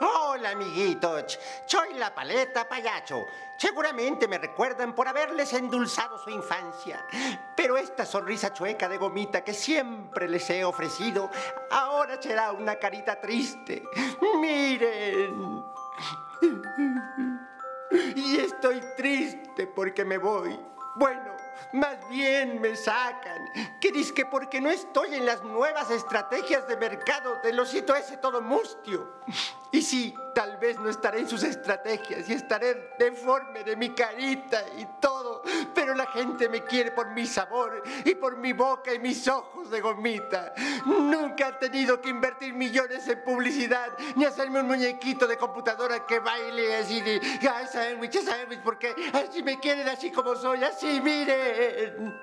Hola, amiguitos. Soy la paleta payacho. Seguramente me recuerdan por haberles endulzado su infancia. Pero esta sonrisa chueca de gomita que siempre les he ofrecido, ahora será una carita triste. Miren. Y estoy triste porque me voy. Bueno, más bien me sacan. Que que porque no estoy en las nuevas estrategias de mercado del osito ese todo mustio. Y sí, tal vez no estaré en sus estrategias y estaré deforme de mi carita y todo, pero la gente me quiere por mi sabor y por mi boca y mis ojos de gomita. Nunca he tenido que invertir millones en publicidad ni hacerme un muñequito de computadora que baile así de ay, sándwich, sándwich, porque así me quieren así como soy, así, miren.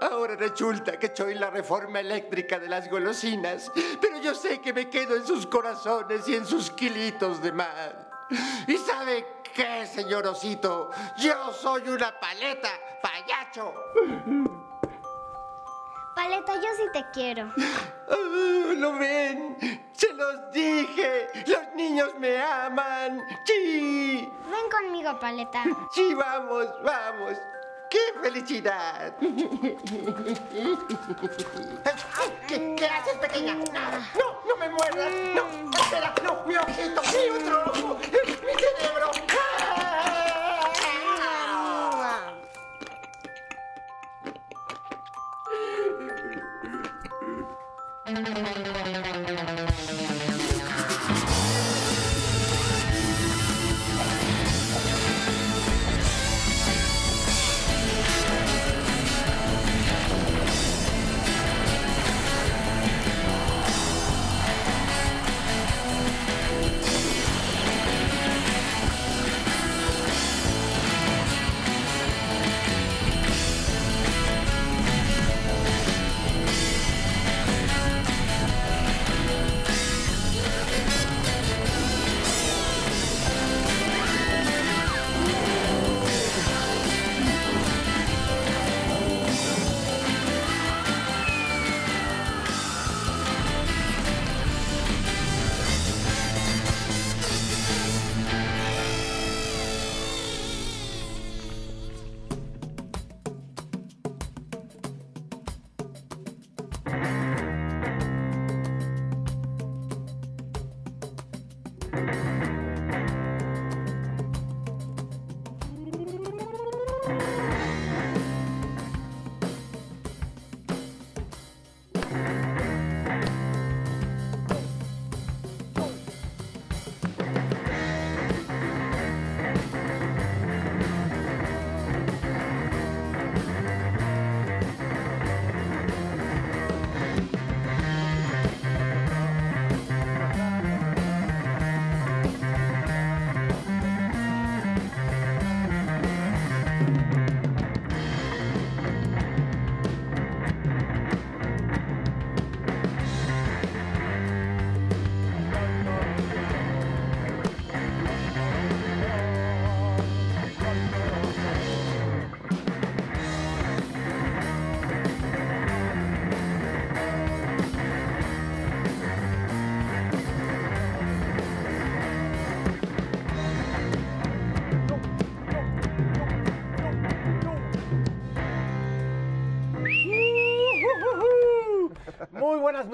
Ahora resulta que soy la reforma eléctrica de las golosinas, pero yo sé que me quedo en sus corazones y en sus kilitos de mar. ¿Y sabe qué, señor Osito? Yo soy una paleta, payacho. Paleta, yo sí te quiero. Ah, ¿Lo ven? Se los dije. Los niños me aman. Sí. Ven conmigo, Paleta. Sí, vamos, vamos. ¡Qué felicidad! ¿Qué, haces, pequeña? No, no, me muerdas. No, espera, no, mi ojito, mi otro ojo, mi cerebro.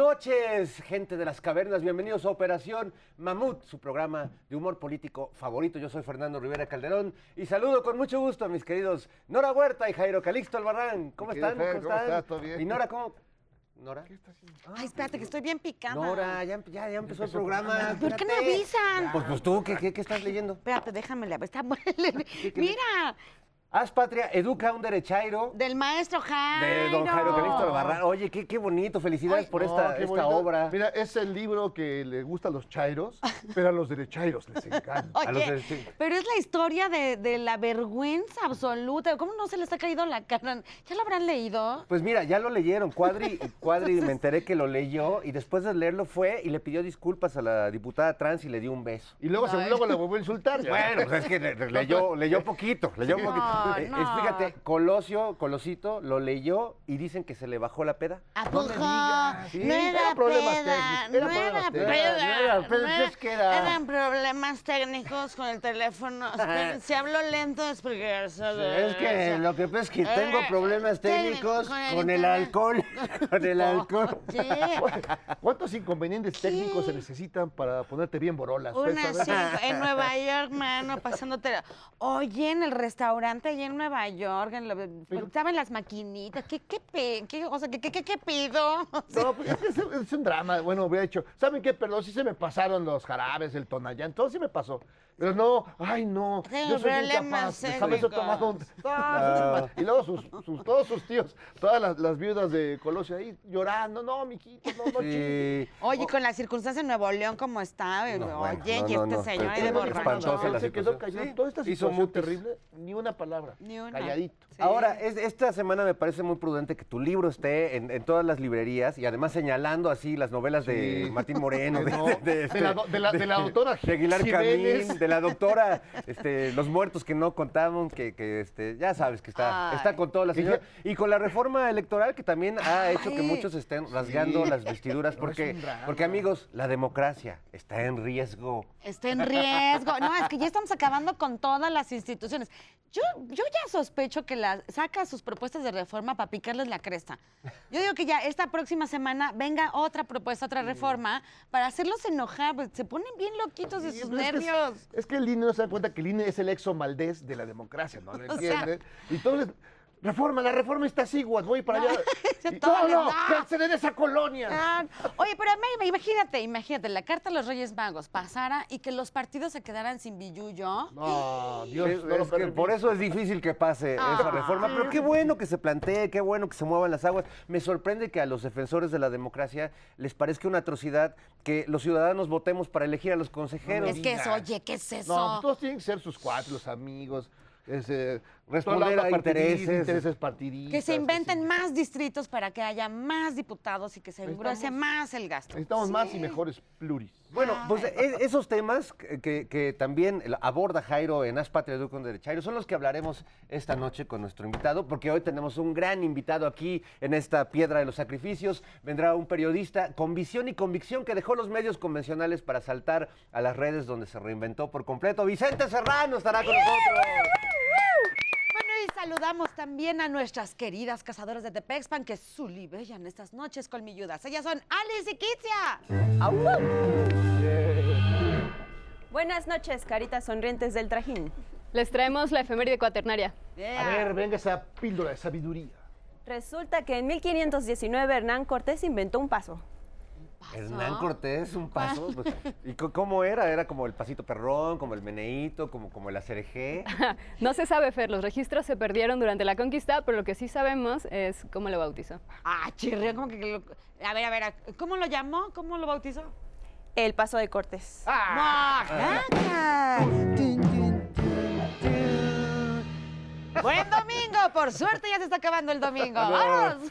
Noches, gente de las cavernas. Bienvenidos a Operación Mamut, su programa de humor político favorito. Yo soy Fernando Rivera Calderón y saludo con mucho gusto a mis queridos Nora Huerta y Jairo Calixto Albarrán. ¿Cómo están? Fer, ¿Cómo ¿cómo están? estás? ¿Todo bien? ¿Y Nora cómo? ¿Nora? ¿Qué está haciendo? Ay, espérate, que estoy bien picada. Nora, ya, ya, ya empezó el programa. ¿Por qué no espérate. avisan? Pues, pues tú, ¿qué, qué, qué estás leyendo? Espérate, déjame leer. Está bueno. Mira, Haz patria, educa a un derechairo. del maestro Jairo. De don Jairo Calixto Albarrán. Oye, qué, qué bonito. Felicidades por esta, No, obra. Mira, es el libro que le gusta a los chairos, pero a los derechairos les encanta. A los pero es la historia de, de la vergüenza absoluta. ¿Cómo no se les ha caído la cara? ¿Ya lo habrán leído? Pues mira, ya lo leyeron. Cuadri, Cuadri me enteré que lo leyó y después de leerlo fue y le pidió disculpas a la diputada trans y le dio un beso. Y luego, se, luego le volvió a insultar. ya. Bueno, pues es que le- le- leyó, leyó poquito, leyó poquito. No, Eh, no. fíjate, Colosio, Colosito, lo leyó y dicen que se le bajó la peda. ¿A No poco? me digas. Sí, no era problemas peda, técnicos, no eran era problemas peda. técnicos. No era, pero no entonces, ¿qué era? Eran problemas técnicos con el teléfono. Si hablo lento es porque... Es que lo que pasa es que tengo Eh, problemas técnicos con el con el internet. alcohol. Con el alcohol. Sí. ¿Cuántos inconvenientes técnicos se necesitan para ponerte bien borolas? ¿Ustedes Una sí, en Nueva York, mano, pasándote. Oye, en el restaurante allí en Nueva York, en lo- estaban las maquinitas. ¿Qué, qué, pe- qué- o sea, ¿qué, qué, pido? No, pues es, que es, es un drama. Bueno, hubiera dicho, ¿saben qué? Perdón, sí se me pasaron los jarabes, el tonallán, todo sí me pasó. Pero no, ay no, yo soy problemas incapaz. Déjame un- Ah, Y luego sus, sus- todos sus tíos, todas las, las viudas de Colosio ahí llorando, no, mijito, no, no. Sí. Oye, con la circunstancia en Nuevo León, ¿cómo está? No, bueno, Oye, no, y no, este no, señor de pero borracho. se quedó callado. Sí, Toda esta hizo situación mutis. terrible, ni una palabra. Ni una. Calladito. Sí. Ahora, es- esta semana me parece muy prudente que tu libro esté en, en todas las librerías y además señalando así las novelas de. Martín Moreno, de, No, de- de este- de la- de la doctora de Aguilar Jiménez. Camín, de la doctora, este, los muertos que no contamos, que, que, este, ya sabes que está, Ay. está con toda la señora. Y con la reforma electoral que también ha hecho que muchos estén rasgando las vestiduras porque, porque amigos, la democracia está en riesgo. Está en riesgo. No, es que ya estamos acabando con todas las instituciones. Yo, yo ya sospecho que la, saca sus propuestas de reforma para picarles la cresta. Yo digo que ya esta próxima semana venga otra propuesta, otra reforma, para hacerlos enojar. pues, se ponen bien loquitos de sus pero es que es- que el INE no se da cuenta que el INE es el exo Maldés de la democracia, ¿no lo O sea- entienden? entonces, reforma, la reforma está así, guas, voy para allá. Y, todo no, no, cancelen esa colonia. Ah, Oye, pero imagínate, imagínate, la carta a los Reyes Magos pasara y que los partidos se quedaran sin billuyo. No, Dios, Es- no que por eso es difícil que pase Ah. esa reforma, pero qué bueno que se plantee, qué bueno que se muevan las aguas. Me sorprende que a los defensores de la democracia les parezca una atrocidad que los ciudadanos votemos para elegir a los consejeros. Es que es, digas. oye, ¿qué es eso? No, pues todos tienen que ser sus cuatro, los amigos. Ese, Responder a intereses. intereses partidistas. Que se inventen más distritos para que haya más diputados y que se Necesitamos- más el gasto. Necesitamos más y mejores pluris. Bueno, pues e- esos temas que, también aborda Jairo en As Patria Educum de Jairo son los que hablaremos esta noche con nuestro invitado, porque hoy tenemos un gran invitado aquí en esta Piedra de los Sacrificios. Vendrá un periodista con visión y convicción que dejó los medios convencionales para saltar a las redes donde se reinventó por completo. Vicente Serrano estará con nosotros. Bueno, y saludamos también a nuestras queridas cazadoras de Tepexpan que sulibellan estas noches colmilludas. Ellas son Alice y Kitzia. Buenas noches, caritas sonrientes del trajín. Les traemos la efeméride cuaternaria. A ver, venga esa píldora de sabiduría. Resulta que en 1519 Hernán Cortés inventó un paso. Hernán Cortés, un paso. pues, ¿Y cómo era? ¿Era como el pasito perrón, como el meneíto, como, como el acerejé? No se sabe, Fer, los registros se perdieron durante la conquista, pero lo que sí sabemos es cómo lo bautizó. Ah, chirrión, como que... lo- A ver, a ver, ¿cómo lo llamó? ¿Cómo lo bautizó? El paso de Cortés. ¡Ah! ¡Cacas! Buen domingo, por suerte ya se está acabando el domingo. ¡Vamos!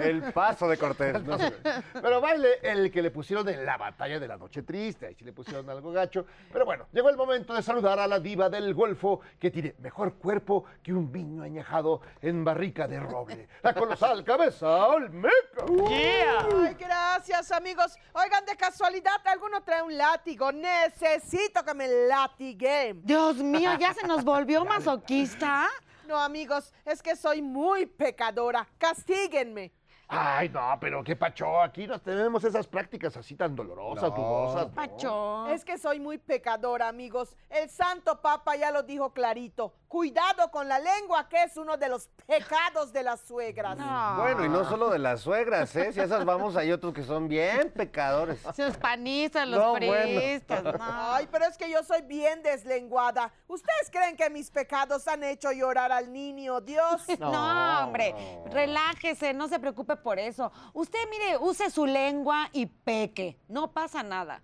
El paso de Cortés. No sé. Pero baile el que le pusieron en la batalla de la noche triste. Ahí sí le pusieron algo gacho. Pero bueno, llegó el momento de saludar a la diva del Golfo que tiene mejor cuerpo que un viño añejado en barrica de roble. La colosal cabeza Olmeca. Ay, gracias, amigos. Oigan, de casualidad, alguno trae un látigo. Necesito que me latiguen. Dios mío, ¿ya se nos volvió masoquista? No, amigos, es que soy muy pecadora. Castíguenme. Ay, no, pero qué pacho. Aquí no tenemos esas prácticas así tan dolorosas, No. dudosas. ¿no? Pacho. Es que soy muy pecadora, amigos. El Santo Papa ya lo dijo clarito. Cuidado con la lengua, que es uno de los pecados de las suegras. No. Bueno, y no solo de las suegras, ¿eh? Si esas vamos, hay otros que son bien pecadores. Los panistas, los No, bueno. priistas. no. Ay, pero es que yo soy bien deslenguada. ¿Ustedes creen que mis pecados han hecho llorar al niño? Dios. No, hombre, relájese, no se preocupe por eso. Usted, mire, use su lengua y peque, no pasa nada.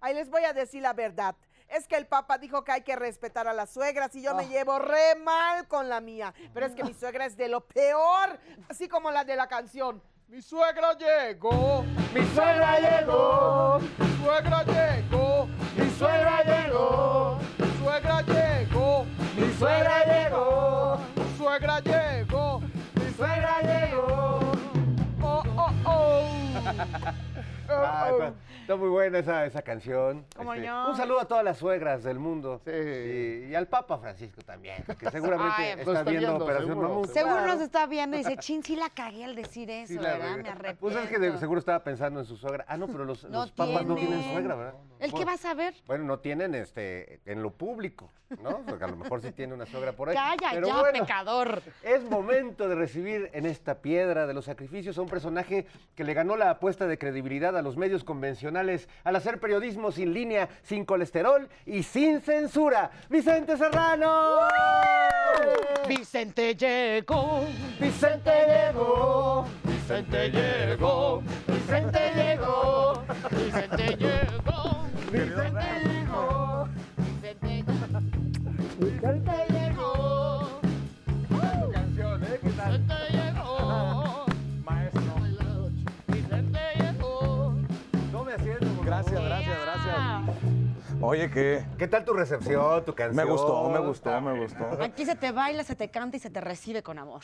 Ahí les voy a decir la verdad es que el Papa dijo que hay que respetar a las suegras y yo me ah. llevo re mal con la mía. Pero es que mi ah. suegra es de lo peor, así como la de la canción. Mi suegra llegó, mi suegra llegó, mi suegra llegó, mi suegra llegó, mi suegra llegó, mi suegra llegó, mi suegra llegó, mi suegra llegó. Oh, oh, oh. Ah, oh, oh está muy buena esa, esa canción. Este, Como yo. Un saludo a todas las suegras del mundo. Sí. Y, y al Papa Francisco también, que seguramente Ay, está, viendo, viendo, Operación seguro. Mamut. Seguro Claro. nos está viendo y dice, chin, sí la cagué al decir eso, Sí, ¿verdad? Me arrepiento. Pues es que de- seguro estaba pensando en su suegra. Ah, no, pero los, No los papas no tienen suegra, ¿verdad? ¿El qué vas a ver? Bueno, no tienen este en lo público, ¿no? Porque a lo mejor sí tiene una suegra por ahí. Calla Pero ya, bueno, pecador. Es momento de recibir en esta piedra de los sacrificios a un personaje que le ganó la apuesta de credibilidad a los medios convencionales al hacer periodismo sin línea, sin colesterol y sin censura. ¡Vicente Serrano! Vicente llegó, ¡Vicente llegó! Vicente llegó, Vicente llegó, Vicente llegó, Vicente llegó, Vicente Vicente llegó. Oye, ¿qué? ¿Qué tal tu recepción, tu canción? Me gustó, me gustó, Ah, me gustó. Aquí se te baila, se te canta y se te recibe con amor.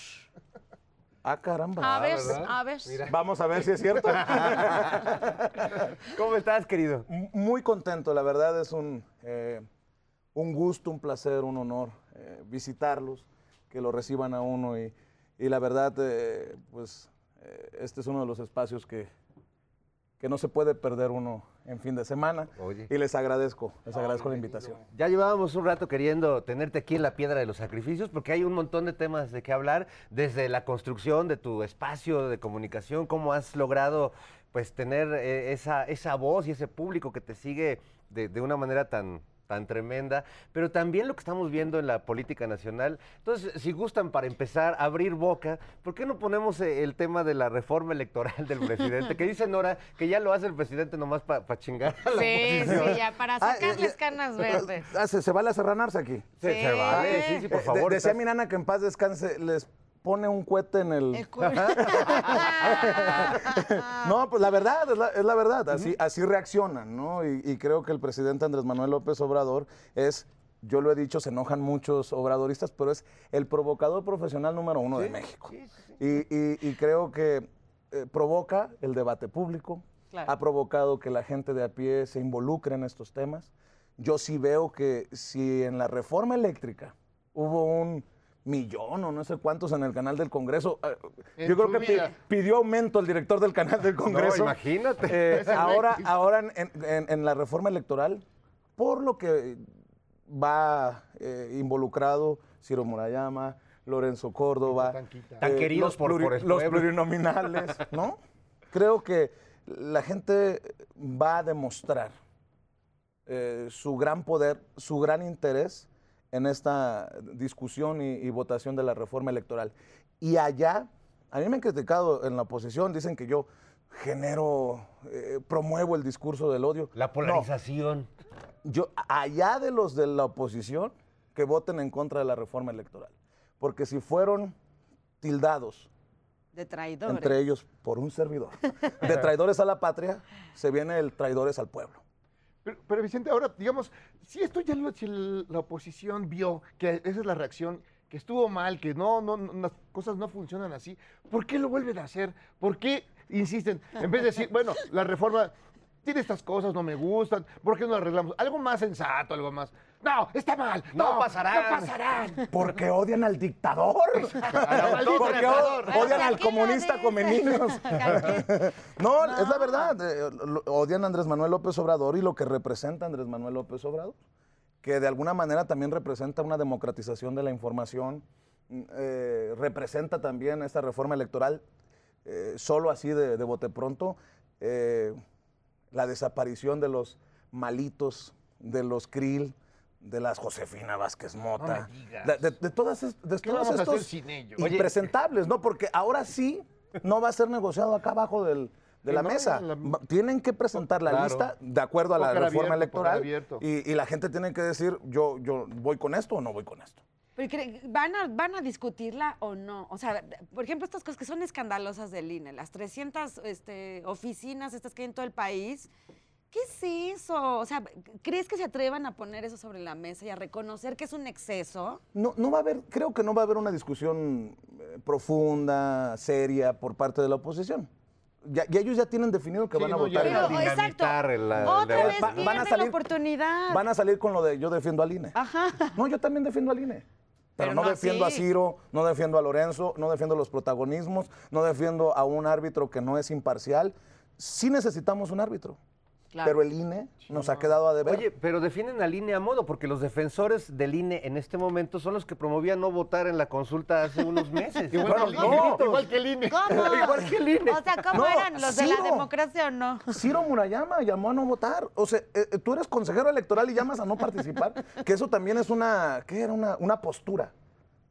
Ah, caramba. A ver, ¿verdad? a ver. Vamos a ver si es cierto. ¿Cómo estás, querido? Muy contento, la verdad es un, eh, un gusto, un placer, un honor eh, visitarlos, que lo reciban a uno y, y la verdad, eh, pues eh, este es uno de los espacios que, que no se puede perder uno en fin de semana Oye. y les agradezco, les agradezco la invitación. Ya llevábamos un rato queriendo tenerte aquí en la Piedra de los Sacrificios porque hay un montón de temas de qué hablar, desde la construcción de tu espacio de comunicación, cómo has logrado pues tener eh, esa, esa voz y ese público que te sigue de, de una manera tan tan tremenda, pero también lo que estamos viendo en la política nacional. Entonces, si gustan para empezar a abrir boca, ¿por qué no ponemos eh, el tema de la reforma electoral del presidente? Que dice Nora que ya lo hace el presidente nomás para chingar a la Sí, oposición. sí, ya, para Ah, sacarles eh, canas verdes. Ah, ¿se, se vale serranarse aquí? Se, se Sí. vale, sí, sí, por Eh, de- favor. decía estás- mi nana que en paz descanse, les pone un cohete en el... El. No, pues la verdad, es la, es la verdad, así, así reaccionan, ¿no? Y, y creo que el presidente Andrés Manuel López Obrador es, yo lo he dicho, se enojan muchos obradoristas, pero es el provocador profesional número uno de México. Y, y- y creo que eh, provoca el debate público, Claro. ha provocado que la gente de a pie se involucre en estos temas. Yo sí veo que si en la reforma eléctrica hubo un millón o no sé cuántos en el canal del Congreso, En yo creo que vida. pidió aumento el director del canal del Congreso. imagínate. Eh, ahora ahora en, en- en la reforma electoral, por lo que va eh, involucrado Ciro Murayama, Lorenzo Córdoba. Tan eh, queridos los, por- por el los plurinominales, ¿no? Creo que la gente va a demostrar eh, su gran poder, su gran interés en esta discusión y, y votación de la reforma electoral. Y allá, a mí me han criticado en la oposición, dicen que yo genero, eh, promuevo el discurso del odio. La No, polarización. yo, allá de los de la oposición, que voten en contra de la reforma electoral. Porque si fueron tildados De traidores. entre ellos por un servidor. De traidores a la patria, se viene el traidores al pueblo. Pero, Vicente, ahora, digamos, si esto ya lo, la oposición vio que esa es la reacción, que estuvo mal, que no, no, no, las cosas no funcionan así, ¿por qué lo vuelven a hacer? ¿Por qué insisten? En vez de decir, bueno, la reforma tiene estas cosas, no me gustan, ¿por qué no la arreglamos? Algo más sensato, algo más. No, está mal. No No, pasarán. No pasarán. Porque odian al dictador. Porque odian al ¿Quién lo comunista come niños. ¿Quién? No, es la verdad. eh, odian a Andrés Manuel López Obrador y lo que representa Andrés Manuel López Obrador, que de alguna manera también representa una democratización de la información, mm, eh, representa también esta reforma electoral, eh, solo así de, de bote pronto, eh, la desaparición de los malitos, de los krill, de las Josefina Vázquez Mota, digas. de, de- todas es- de ¿Qué todos vamos a hacer estos sin ellos? impresentables, ¿no? Porque ahora sí no va a ser negociado acá abajo del- de Sí, la no, mesa. la- Tienen que presentar la Claro. lista de acuerdo a la reforma abierto, electoral y, y la gente tiene que decir, yo, yo voy con esto o no voy con esto. ¿Van a, ¿Van a discutirla o no? O sea, por ejemplo, estas cosas que son escandalosas del INE, las 300 este, oficinas estas que hay en todo el país, ¿qué es eso? O sea, ¿crees que se atrevan a poner eso sobre la mesa y a reconocer que es un exceso? No, no va a haber, creo que no va a haber una discusión eh, profunda, seria por parte de la oposición. Ya, y ellos ya tienen definido que Sí, van a no, votar. en Pero, el INE. exacto. dinamitar el- la- Otra la- vez Va- van a pierden la salir- oportunidad. Van a salir con lo de yo defiendo al INE. Ajá. No, yo también defiendo al INE. Pero, Pero no, no defiendo así. a Ciro, no defiendo a Lorenzo, no defiendo los protagonismos, no defiendo a un árbitro que no es imparcial. Sí necesitamos un árbitro. Claro. Pero el INE nos ha quedado a deber. Oye, pero defienden al INE a modo, porque los defensores del INE en este momento son los que promovían no votar en la consulta hace unos meses. Igual, Bueno, no. INE, igual que el INE. ¿Cómo? Igual que el INE. O sea, ¿cómo No, eran los de la democracia o no? Ciro Murayama llamó a no votar. O sea, eh, eh, tú eres consejero electoral y llamas a no participar. que eso también es una, ¿qué era? Una, una postura.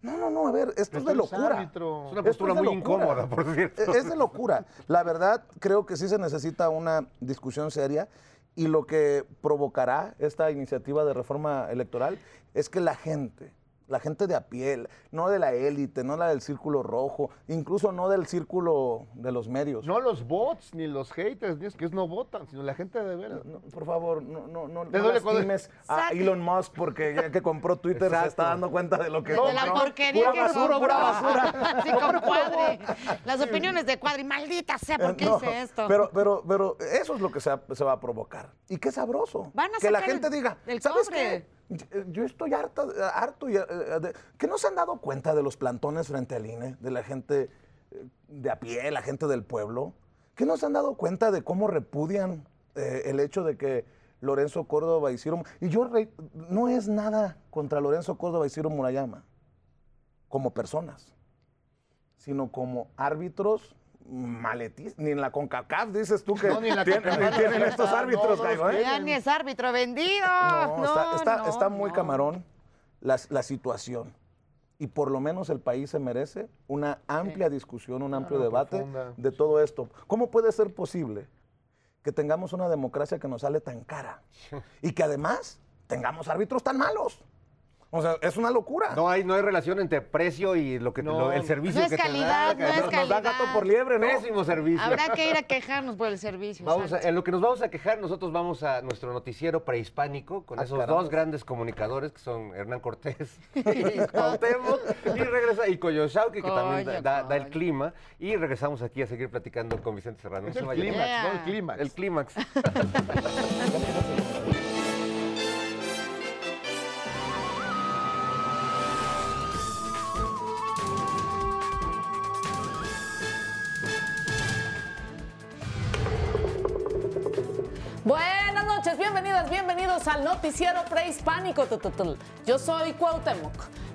No, no, no, a ver, esto es de locura. árbitro. Es una postura es muy locura. incómoda, por cierto. Es de locura. La verdad, creo que sí se necesita una discusión seria y lo que provocará esta iniciativa de reforma electoral es que la gente, la gente de a pie, no de la élite, no la del círculo rojo, incluso no del círculo de los medios. No los bots, ni los haters, ni es que es no votan, sino la gente de veras. No, por favor, no, no, no, ¿De no lastimes a Elon Musk porque ya que compró Twitter se está dando cuenta de lo que De la porquería Pura que basura, compró. pura basura. Sí, compadre. Las opiniones de Cuadri, maldita sea, ¿por qué No, hice esto? Pero, pero, pero eso es lo que se va, se va a provocar. Y qué sabroso. Van a que la gente el- diga, el ¿sabes cobre". qué? Yo- estoy harto y, eh, que no se han dado cuenta de los plantones frente al INE, de la gente eh, de a pie, la gente del pueblo, que no se han dado cuenta de cómo repudian eh, el hecho de que Lorenzo Córdoba y Ciro... Y yo no es nada contra Lorenzo Córdoba y Ciro Murayama, como personas sino como árbitros maletis. Ni en la CONCACAF dices tú que No, ni en la tienen, CONCACAF tienen está, estos no, árbitros, no ¿eh? Ya ni es árbitro vendido. No, está, está- no, está muy no. camarón la, la situación. Y por lo menos el país se merece una amplia discusión, un amplio debate profunda. de todo esto. ¿Cómo puede ser posible que tengamos una democracia que nos sale tan cara? Y que además tengamos árbitros tan malos. O sea, es una locura. No hay, no hay relación entre precio y lo que te- No. lo- el servicio No es que calidad, te da. no es Nos da calidad. gato por liebre, ¿no? Pésimo servicio. Habrá que ir a quejarnos por el servicio. Vamos a- exacto. en lo que nos vamos a quejar, nosotros vamos a nuestro noticiero prehispánico con Ah, esos caramba. dos grandes comunicadores que son Hernán Cortés y Cuauhtémoc y regresa y Coyoshauqui que también da, Coyo, da- da el coyo. clima y regresamos aquí a seguir platicando con Vicente Serrano. No Es se el vayan. clímax, Yeah. ¿no? El clímax. El clímax. bienvenidos al noticiero prehispánico. tututul. Yo soy Cuauhtémoc,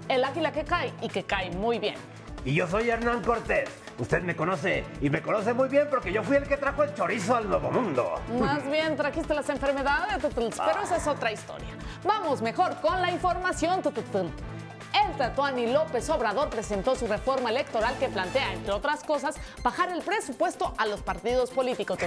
el águila que cae y que cae muy bien. Y yo soy Hernán Cortés. Usted me conoce y me conoce muy bien porque yo fui el que trajo el chorizo al Nuevo Mundo. Más bien trajiste las enfermedades, pero esa es otra historia. Vamos mejor con la información. tututul. El Tatuani López Obrador presentó su reforma electoral que plantea, entre otras cosas, bajar el presupuesto a los partidos políticos.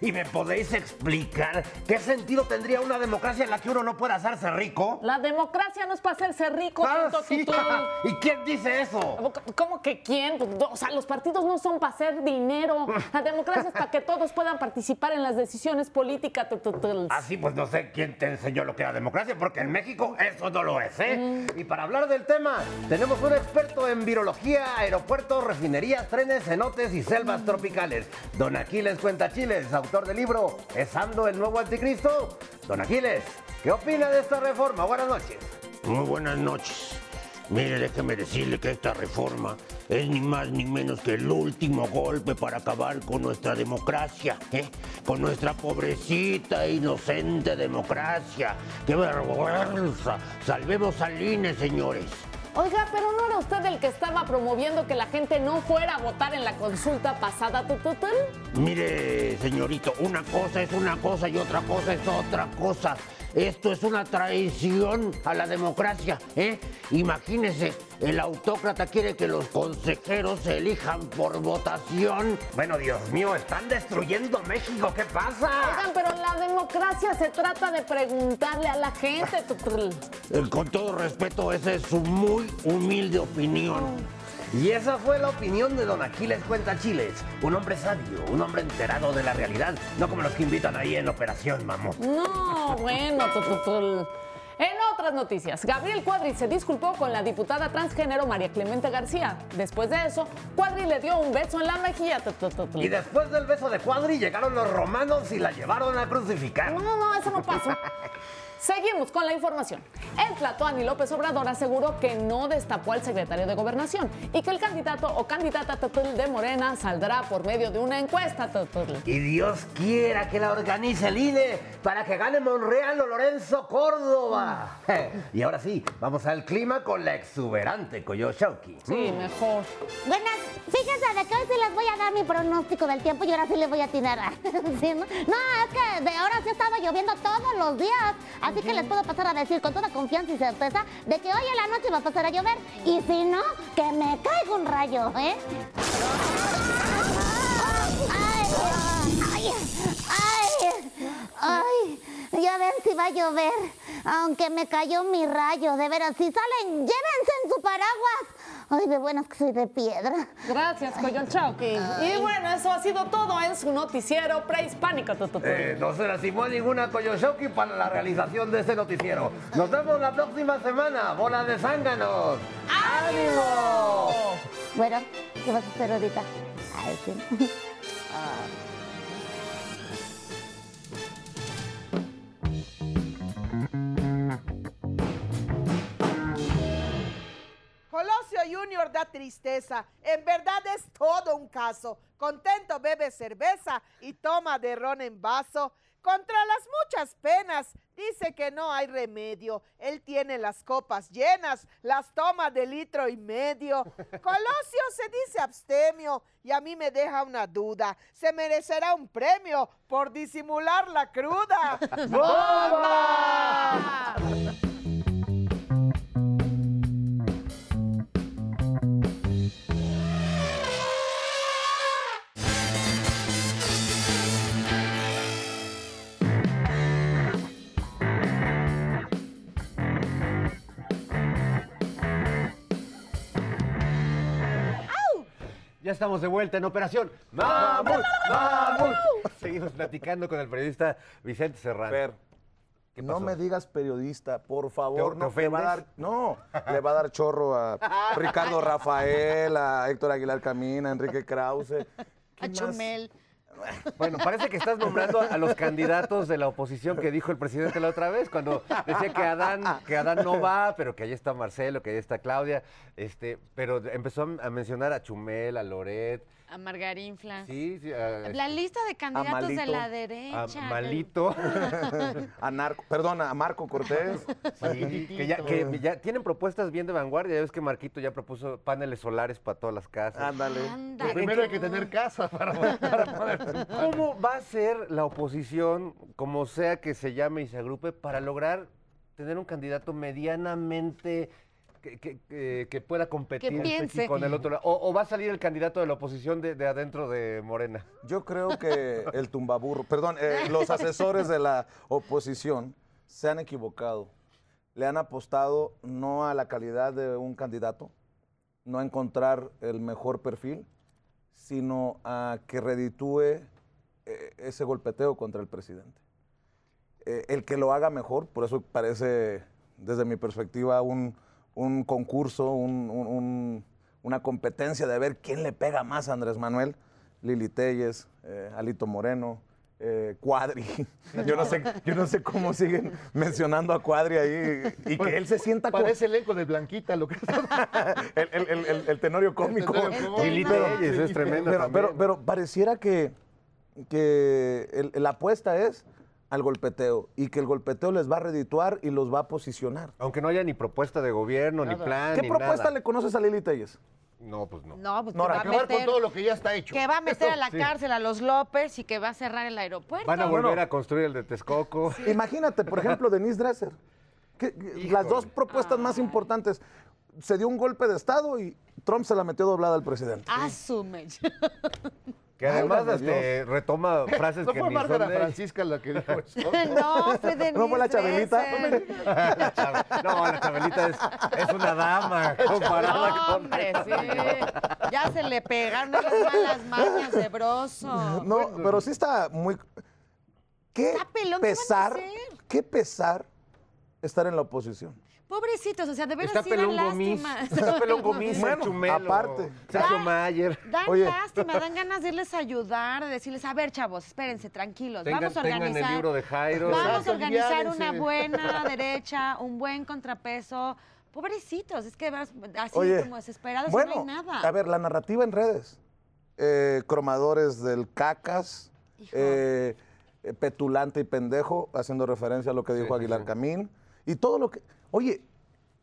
¿Y me podéis explicar qué sentido tendría una democracia en la que uno no pueda hacerse rico? La democracia no es para hacerse rico, Ah, sí. ¿Y quién dice eso? ¿Cómo que quién? Pues, O sea, los partidos no son para hacer dinero. La democracia es para que todos puedan participar en las decisiones políticas. Así pues no sé quién te enseñó lo que era democracia, porque en México eso no lo es, ¿eh? Y para hablar del tema, tenemos un experto en virología, aeropuertos, refinerías, trenes, cenotes y selvas tropicales. Don Aquiles Cuenta Chiles, autor del libro ¿Esando el nuevo anticristo? Don Aquiles, ¿qué opina de esta reforma? Buenas noches. Muy buenas noches. Mire, déjeme decirle que esta reforma es ni más ni menos que el último golpe para acabar con nuestra democracia, ¿eh? con nuestra pobrecita e inocente democracia. ¡Qué vergüenza! Salvemos al INE, señores. Oiga, pero no era usted el que estaba promoviendo que la gente no fuera a votar en la consulta pasada. tu, tu, tu? Mire, señorito, una cosa es una cosa y otra cosa es otra cosa. Esto es una traición a la democracia, ¿eh? Imagínese, el autócrata quiere que los consejeros se elijan por votación. Bueno, Dios mío, están destruyendo México, ¿qué pasa? Oigan, pero la democracia se trata de preguntarle a la gente. Con todo respeto, esa es su muy humilde opinión. Y esa fue la opinión de don Aquiles Cuenta Chiles, un hombre sabio, un hombre enterado de la realidad, no como los que invitan ahí en Operación Mamut. No, bueno, tu, tu, tu. En Otras noticias. Gabriel Cuadri se disculpó con la diputada transgénero María Clemente García. Después de eso, Cuadri le dio un beso en la mejilla. Y después del beso de Cuadri llegaron los romanos y la llevaron a crucificar. No, no, no, eso no pasó. Seguimos con la información. El Tlatoani López Obrador aseguró que no destapó al secretario de Gobernación y que el candidato o candidata tutul de Morena saldrá por medio de una encuesta. tutul. Y Dios quiera que la organice el INE para que gane Monreal o Lorenzo Córdoba. Y ahora sí, vamos al clima con la exuberante Coyoshauki. Sí, mejor. Buenas, fíjense de que hoy sí les voy a dar mi pronóstico del tiempo y ahora sí les voy a atinar. Sí, ¿no? no, es que de ahora sí estaba lloviendo todos los días. Así que les puedo pasar a decir con toda confianza y certeza de que hoy en la noche va a pasar a llover. Y si no, que me caiga un rayo, ¿eh? Ay, ay, ay, ya ven si va a llover. Aunque me cayó mi rayo, de veras, si salen, llévense en su paraguas. Ay, de buenas que soy de piedra. Gracias, Coyonchauqui. Y bueno, eso ha sido todo en su noticiero prehispánico. tutul. Eh, no se lastimó ninguna Coyoshauki para la realización de este noticiero. Nos vemos la próxima semana. Bola de zánganos. ¡Ánimo! Bueno, ¿qué vas a hacer ahorita? Ay, sí. Colosio Junior da tristeza. En verdad es todo un caso. Contento bebe cerveza y toma de ron en vaso. Contra las muchas penas, dice que no hay remedio. Él tiene las copas llenas, las toma de litro y medio. Colosio se dice abstemio y a mí me deja una duda. ¿Se merecerá un premio por disimular la cruda? ¡Bomba! Ya estamos de vuelta en Operación ¡Mamut! ¡Mamut! Seguimos platicando con el periodista Vicente Serrano. Fer, ¿Qué no me digas periodista, por favor. ¿Te- no, te le va a dar, no, le va a dar chorro a Ricardo Rafael, a Héctor Aguilar Camina, a Enrique Krause. ¿Qué A más? Bueno, parece que estás nombrando a los candidatos de la oposición que dijo el presidente la otra vez, cuando decía que Adán, que Adán no va, pero que ahí está Marcelo, que ahí está Claudia, este, pero empezó a mencionar a Chumel, a Loret, A Margarinfla. sí, sí, a, La lista de candidatos de la a derecha. Malito, A Narco, perdón, a Marco Cortés. sí, que, ya, que ya tienen propuestas bien de vanguardia, ya ves que Marquito ya propuso paneles solares para todas las casas. Ándale. Anda. Primero hay que tener casa para, para poder ¿Cómo va a ser la oposición, como sea que se llame y se agrupe, para lograr tener un candidato medianamente que, que- que- que pueda competir Que con el otro lado? ¿O, o va a salir el candidato de la oposición de, de adentro de Morena? Yo creo que el tumbaburro, perdón, eh, los asesores de la oposición se han equivocado. Le han apostado no a la calidad de un candidato, no a encontrar el mejor perfil, sino a que reditúe eh, ese golpeteo contra el presidente. Eh, el que lo haga mejor, por eso parece, desde mi perspectiva, un, un concurso, un- un- un- una competencia de ver quién le pega más a Andrés Manuel. Lili Telles, eh, Alito Moreno, eh, Cuadri. Yo no, sé, yo no sé cómo siguen mencionando a Cuadri ahí y que él se sienta como Parece elenco de Blanquita, lo que el, el- el- el- el tenorio cómico. Lili Pero- Telles es tremenda pero, pero, pero pareciera que, que el- la apuesta es al golpeteo y que el golpeteo les va a redituar y los va a posicionar. Aunque no haya ni propuesta de gobierno, ni plan, ¿Qué ni propuesta nada. le conoces a Lili Telles? No, pues no. No, pues que va a acabar con todo lo que ya está hecho. que va a meter a la Sí. cárcel a los López y que va a cerrar el aeropuerto. Van a volver Bueno. a construir el de Texcoco. Imagínate, por ejemplo, Denise Dresser. que- las dos propuestas más importantes. Se dio un golpe de Estado y Trump se la metió doblada al presidente. Asume. Que además este, retoma frases ¿No que fue ni Márgara son de. Francisca la que dijo eso? no, fue Denise ¿No fue la Chabelita? Dresser. La Chab- No, la Chabelita es, es una dama comparada No, con... hombre, sí. Ya se le pegaron esas malas mañas de broso. No, pero sí está muy... ¿Qué Está pelón, ¿qué van a pesar, qué pesar estar en la oposición. Pobrecitos, o sea, de veras sí dan gomis. lástima. Está pelón gomis, Bueno, Chumelo. aparte. Sergio Mayer. Dan Oye. lástima, dan ganas de irles a ayudar, de decirles, a ver, chavos, espérense, tranquilos, Tengan, vamos a tengan organizar. el libro de Jairo. Vamos a organizar una buena derecha, un buen contrapeso. Pobrecitos, es que vas así Oye, como desesperados y bueno, no hay nada. a ver, la narrativa en redes. Eh, cromadores del cacas, eh, eh, petulante y pendejo, haciendo referencia a lo que dijo Aguilar Camín. Y todo lo que... Oye,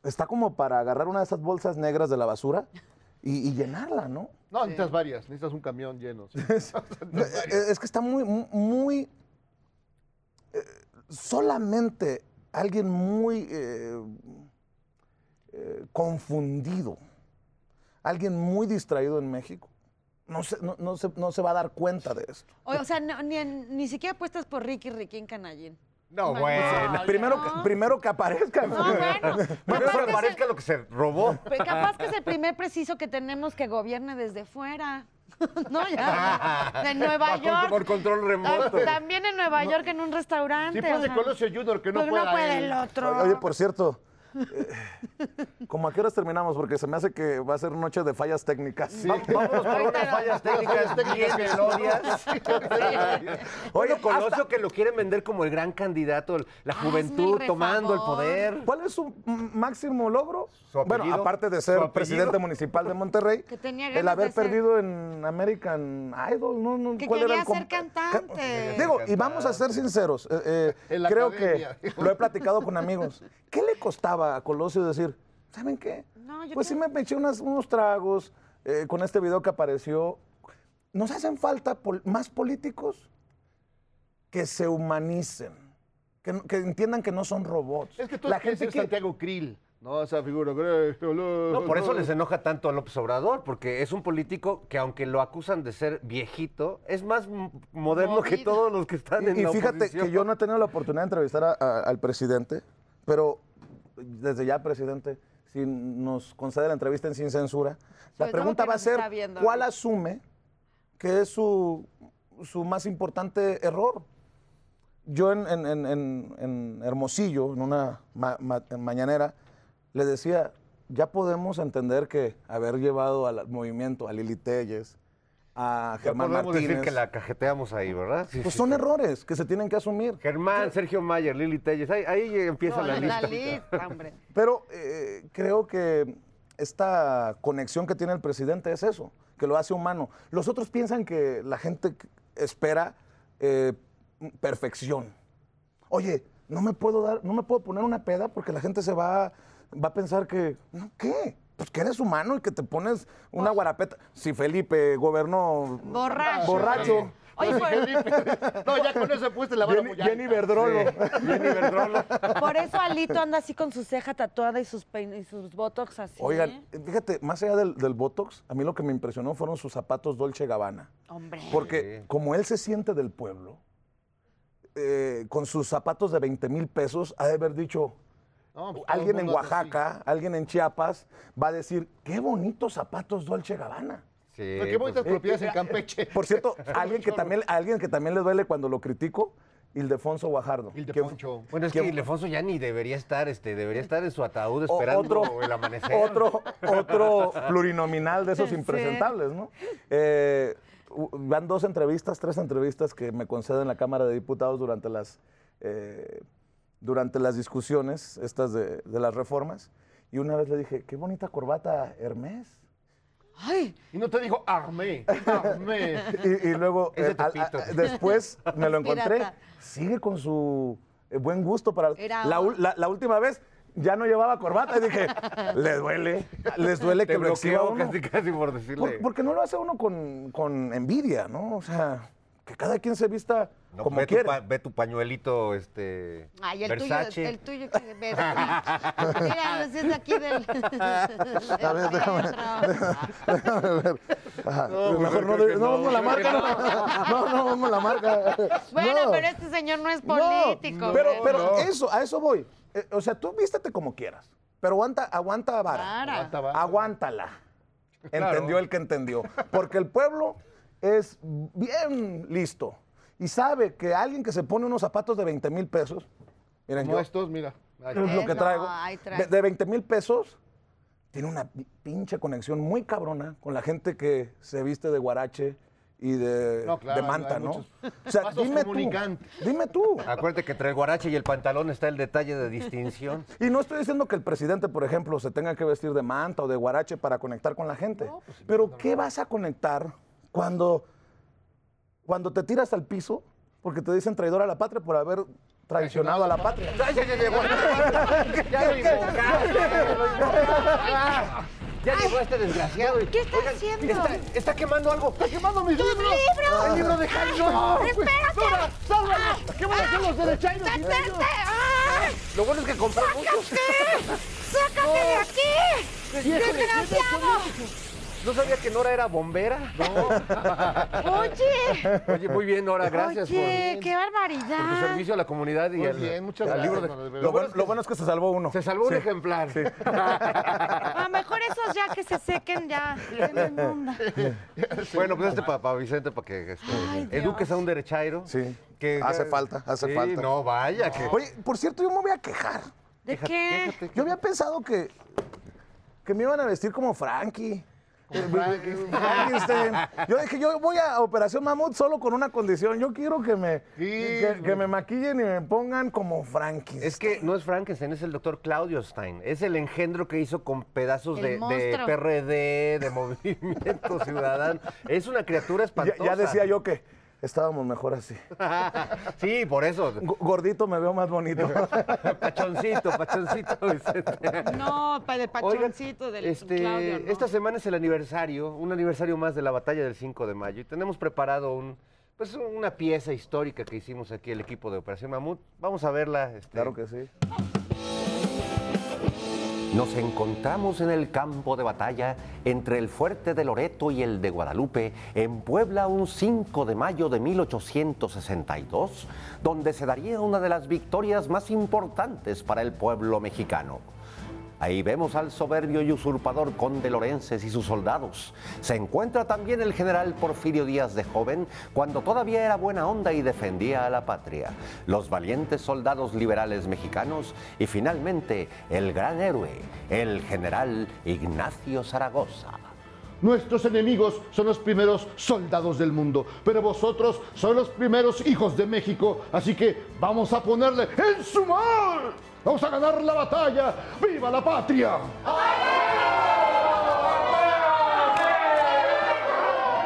está como para agarrar una de esas bolsas negras de la basura y, y llenarla, ¿no? No, necesitas varias, necesitas un camión lleno. sí. Eh, Es que está muy, mu- muy... eh, solamente alguien muy eh, eh, confundido, alguien muy distraído en México, no se, no, no se, no se va a dar cuenta de esto. O, o sea, no- ni, en- ni siquiera apuestas por Ricky Riquín Canallín. No, Bueno. Primero, que, primero que aparezca. No, bueno. Primero que aparezca lo que se robó. Pero capaz que es el primer preciso que tenemos que gobierne desde fuera. no, ya. De Nueva Va con- York. Por control remoto. Ah, También en Nueva York, en un restaurante. Sí puede Colosio Junior, que no pues pueda no puede el otro. Oye, por cierto, ¿cómo a qué horas terminamos? Porque se me hace que va a ser noche de fallas técnicas. Va- Vámonos por unas fallas técnicas bien melodias. Oye, Oye, Colosio hasta- que lo quieren vender como el gran candidato, la juventud el tomando el poder. ¿Cuál es su máximo logro? Bueno, aparte de ¿Su ser presidente municipal de Monterrey, Que tenía el haber de ser- perdido en American Idol, no, no, Que ¿cuál era quería el ser cantante. Digo, y vamos a ser sinceros, eh, eh, creo academia. que lo he platicado con amigos. ¿Qué le costaba a Colosio decir, ¿saben qué? No, yo Pues sí me eché unas- unos tragos eh, con este video que apareció. ¿Nos hacen falta pol- más políticos que se humanicen? Que, que entiendan que no son robots. Es que tú la gente que Santiago Krill. No, esa figura. No, No, por eso les enoja tanto a López Obrador, porque es un político que aunque lo acusan de ser viejito, es más moderno que todos los que están en Y, y fíjate que yo no he tenido la oportunidad de entrevistar a- a- al presidente, pero desde ya, presidente, si nos concede la entrevista en sin censura, la todo pregunta va a ser. ¿cuál asume que es su, su más importante error? Yo en, en- en- en- Hermosillo, en una ma- ma- mañanera, le decía, ya podemos entender que haber llevado al movimiento a Lili Telles, a Germán podemos Martínez, decir que la cajeteamos ahí, ¿verdad? Sí, pues sí, son sí. errores que se tienen que asumir. Germán, Sergio Mayer, Lili Telles, ahí, ahí empieza No, la la lista. lista, hombre. Pero eh, creo que esta conexión que tiene el presidente es eso, que lo hace humano. Los otros piensan que la gente espera eh, perfección. Oye, no me puedo dar, no me puedo poner una peda porque la gente se va, va a pensar que, ¿no, ¿qué? Pues que eres humano y que te pones una guarapeta. Si Felipe gobernó Borracho. borracho. Oye, por, No, ya con eso puse la vara Jenny, Jenny. Verdrolo. Jenny Verdrolo. por eso Alito anda así con su ceja tatuada y sus, pein- y sus botox así. Oigan, fíjate, más allá del, del Botox, a mí lo que me impresionó fueron sus zapatos Dolce Gabbana. Hombre. Porque como él se siente del pueblo, eh, con sus zapatos de 20 mil pesos, ha de haber dicho, No, pues, alguien en así. Oaxaca, alguien en Chiapas, va a decir, qué bonitos zapatos Dolce Gabbana. Sí, Pero qué bonitas pues, propiedades en Campeche. Por cierto, alguien que también, alguien que también le duele cuando lo critico, Ildefonso Guajardo. Ildefonso. Bueno, es que- Ildefonso ya ni debería estar, este, debería estar en su ataúd O- esperando otro- el amanecer. Otro, otro plurinominal de esos impresentables, ¿no? Eh, van dos entrevistas, tres entrevistas que me conceden la Cámara de Diputados durante las, eh, durante las discusiones estas de, de las reformas. Y una vez le dije, qué bonita corbata Hermes. Ay, Y no te dijo armé, armé. Y, y luego, eh, al- a- después me lo encontré. Pirata. Sigue con su eh, buen gusto para... Era La, la- la última vez ya no llevaba corbata y dije, les duele, les duele Te que lo exhiba bloqueó uno. casi, casi por decirle. Por- porque no lo hace uno con, con envidia, ¿no? O sea, que cada quien se vista No, como ve, tu pa- ve tu pañuelito, este. ay, el Versace. tuyo, el tuyo que. Mira, ese es aquí del. A ver, déjame, déjame ver. Ajá, No, pues, mejor no, de- no, la marca. No, no, vamos la marca. Bueno, No. pero este señor no es No, político. pero, pero eso, a eso voy. Eh, o sea, tú vístete como quieras, pero aguanta, aguanta vara. Para. Aguanta. Aguántala. Entendió el que entendió. Porque el pueblo es bien listo y sabe que alguien que se pone unos zapatos de 20 mil pesos, miren, Como yo, estos, mira. Ahí Es lo que Eso, traigo. De, de 20 mil pesos, tiene una pi- pinche conexión muy cabrona con la gente que se viste de guarache y de, No, claro, de manta, ¿no? muchos O sea, dime tú, dime tú. Acuérdate que entre el guarache y el pantalón está el detalle de distinción. Y no estoy diciendo que el presidente, por ejemplo, se tenga que vestir de manta o de guarache para conectar con la gente. Pero ¿qué vas a conectar cuando, cuando te tiras al piso porque te dicen traidor a la patria por haber traicionado a la patria? ¡Ay, ya, ya llegó! ¡Ya lo invocaste! Ya llegó este desgraciado. y- ¿Qué está Oigan, haciendo? Está, está quemando algo. ¡Está quemando mis libros! libros! ¡El libro de! ¡No! ¡Espérate! ¡Dora, sálvame! ¿Qué van a hacer los ellos? ¡Detente! ¡Ay! Lo bueno es que compré muchos. ¡Sácate de aquí! ¡Desgraciado! ¿No sabía que Nora era bombera? No. Oye, Oye, muy bien, Nora, gracias oye, por, qué por tu barbaridad. servicio a la comunidad y Muy al, bien, muchas al gracias, libro de-. Lo bueno, lo bueno es que se salvó uno. Se salvó un ejemplar. A lo mejor esos ya que se sequen ya. Bueno, pues este para Vicente, para que este, Ay, Dios. eduques a un derechairo. Sí. Que, Hace falta, hace Sí, falta. No, vaya, que. Oye, por cierto, yo me voy a quejar. ¿De qué? quéjate. Yo había pensado que, que me iban a vestir como Frankie. Eh, Frankenstein. Yo dije, yo voy a Operación Mamut solo con una condición. Yo quiero que me, que, que me maquillen y me pongan como Frankie. Es que no es Frankenstein, es el doctor Claudio Stein. Es el engendro que hizo con pedazos de, de. PRD, de Movimiento Ciudadano. Es una criatura ya, espantosa. ya decía yo que estábamos mejor así. sí, por eso. G- Gordito me veo más bonito. Pachoncito, pachoncito, Vicente. No, para el Oigan, pachoncito del este, Claudio, ¿no? Esta semana es el aniversario, un aniversario más de la batalla del 5 de mayo. Y tenemos preparado un, pues, una pieza histórica que hicimos aquí el equipo de Operación Mamut. Vamos a verla. este, Claro que sí. Nos encontramos en el campo de batalla entre el fuerte de Loreto y el de Guadalupe, en Puebla, un 5 de mayo de 1862, donde se daría una de las victorias más importantes para el pueblo mexicano. Ahí vemos al soberbio y usurpador conde Lorences y sus soldados. Se encuentra también el general Porfirio Díaz de joven, cuando todavía era buena onda y defendía a la patria. Los valientes soldados liberales mexicanos y finalmente el gran héroe, el general Ignacio Zaragoza. Nuestros enemigos son los primeros soldados del mundo, pero vosotros sois los primeros hijos de México, así que vamos a ponerle en su mar. Vamos a ganar la batalla. ¡Viva la patria!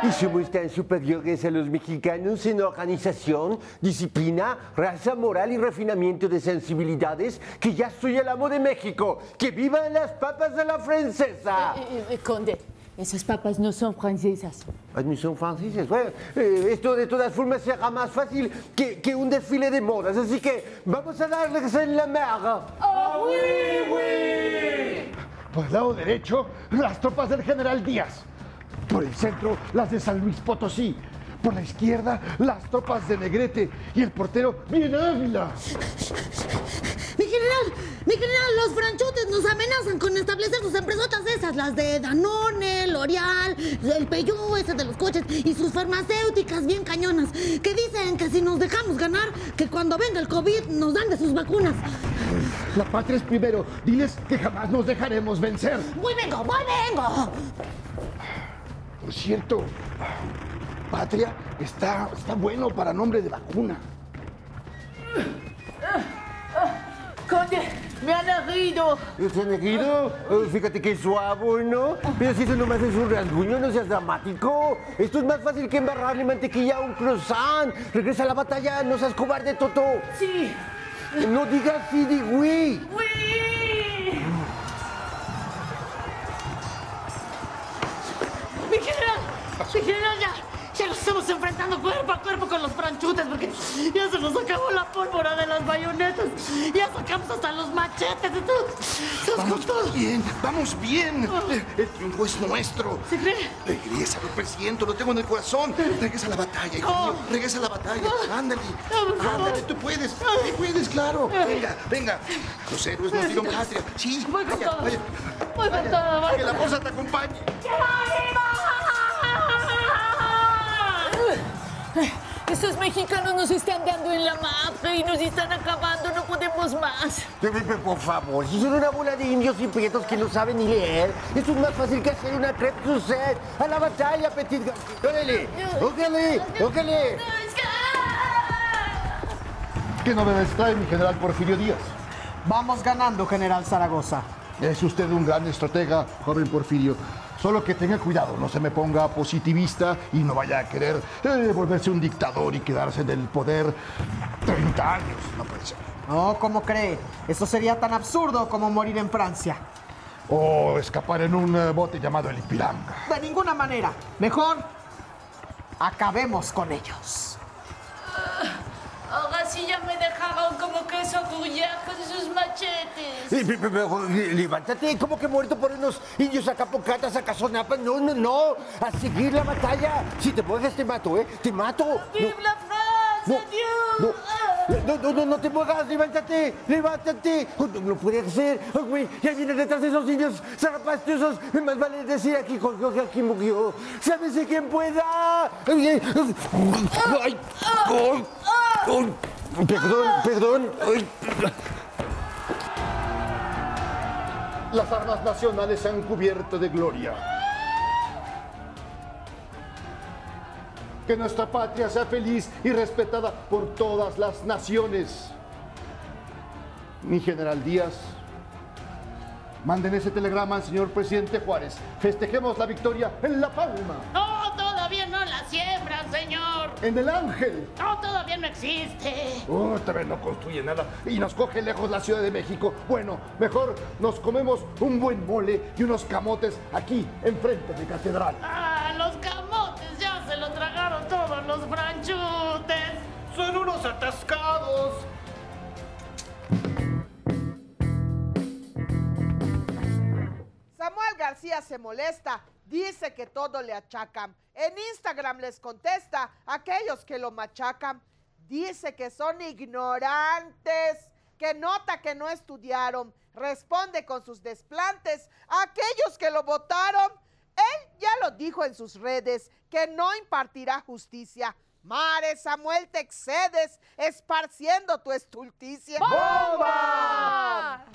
Y somos tan superiores a los mexicanos en organización, disciplina, raza moral y refinamiento de sensibilidades que ya soy el amo de México. ¡Que vivan las papas de la francesa! Eh, eh, Conde, esas papas no son francesas. Ah, ¿No son franceses? Bueno, eh, esto de todas formas será más fácil que, que un desfile de modas, así que vamos a darles en la mar. Por el lado derecho, las tropas del general Díaz. Por el centro, las de San Luis Potosí. Por la izquierda, las tropas de Negrete. Y el portero, miren Ávila. Mi general, mi general, los franchutes nos amenazan con establecer sus empresotas esas, las de Danone, L'Oreal, el Peugeot ese de los coches y sus farmacéuticas bien cañonas, que dicen que si nos dejamos ganar, que cuando venga el COVID nos dan de sus vacunas. La patria es primero. Diles que jamás nos dejaremos vencer. ¡Voy vengo, voy vengo! Por cierto, patria está, está bueno para nombre de vacuna. Conde, me han herido. ¿Se han herido? Eh, Fíjate que suave, ¿no? Pero si eso nomás es un rasguño, no seas dramático. Esto es más fácil que embarrarle mantequilla a un croissant. Regresa a la batalla, no seas cobarde, Toto. Sí. No digas sí, di oui. ¡Uy! Mi general, mi general, ya, ya nos estamos enfrentando cuerpo a cuerpo con los franchutes porque ya se nos acabó la pólvora de las bayonetas. Ya sacamos hasta los machetes y todo. Todo. Bien, vamos bien. El triunfo es nuestro. ¿Se cree? Regresa, lo presiento, lo tengo en el corazón. Regresa a la batalla, hijo mío. Regresa a la batalla. Ándale. Ándale, tú puedes. Tú puedes, claro. Venga, venga. Los héroes nos dieron patria. Sí, Voy con vaya, todo. vaya. Voy con todo, Que la fuerza te acompañe. Es mexicanos nos están dando en la mafia y nos están acabando, no podemos más. Por favor, si son una bola de indios y prietos que no saben ni leer, eso es más fácil que hacer una crepe suced. A la batalla, petit. ¡Órale! ¡Órale! ¡Órale! ¿Qué novedades trae mi general Porfirio Díaz? Vamos ganando, general Zaragoza. Es usted un gran estratega, joven Porfirio. Solo que tenga cuidado, no se me ponga positivista y no vaya a querer eh, volverse un dictador y quedarse en el poder 30 años. No puede ser. No, ¿cómo cree? Eso sería tan absurdo como morir en Francia. O escapar en un eh, bote llamado el Ipiranga. De ninguna manera. Mejor, acabemos con ellos. Ahora sí ya me dejaron como queso gruyere con sus machetes. Pero, Levántate, ¿cómo que muerto por unos indios acapocatas, acazonapas? No, no, no. A seguir la batalla. Si te mueves, te mato, ¿eh? Te mato. ¡Vive No, Dios! no, no, no, no te muevas, levántate, levántate. No, no puede ser. Oh, güey, ya vienen detrás de esos indios zarapastrosos. Más vale decir aquí, Jorge, aquí murió. Sábese quien pueda. Ay, ay, ay. Perdón, perdón. Las armas nacionales se han cubierto de gloria. Que nuestra patria sea feliz y respetada por todas las naciones. Mi general Díaz, manden ese telegrama al señor presidente Juárez. Festejemos la victoria en La Palma, No, todavía no la siembran, señor. en El Ángel. No, todavía no existe. Oh, también no construye nada y nos coge lejos la Ciudad de México. Bueno, mejor nos comemos un buen mole y unos camotes aquí, enfrente de Catedral. Ah, atascados. Samuel García se molesta, dice que todo le achacan. En Instagram les contesta a aquellos que lo machacan. Dice que son ignorantes, que nota que no estudiaron. Responde con sus desplantes a aquellos que lo votaron. Él ya lo dijo en sus redes, que no impartirá justicia. Mare Samuel, te excedes esparciendo tu estulticia. ¡Bomba!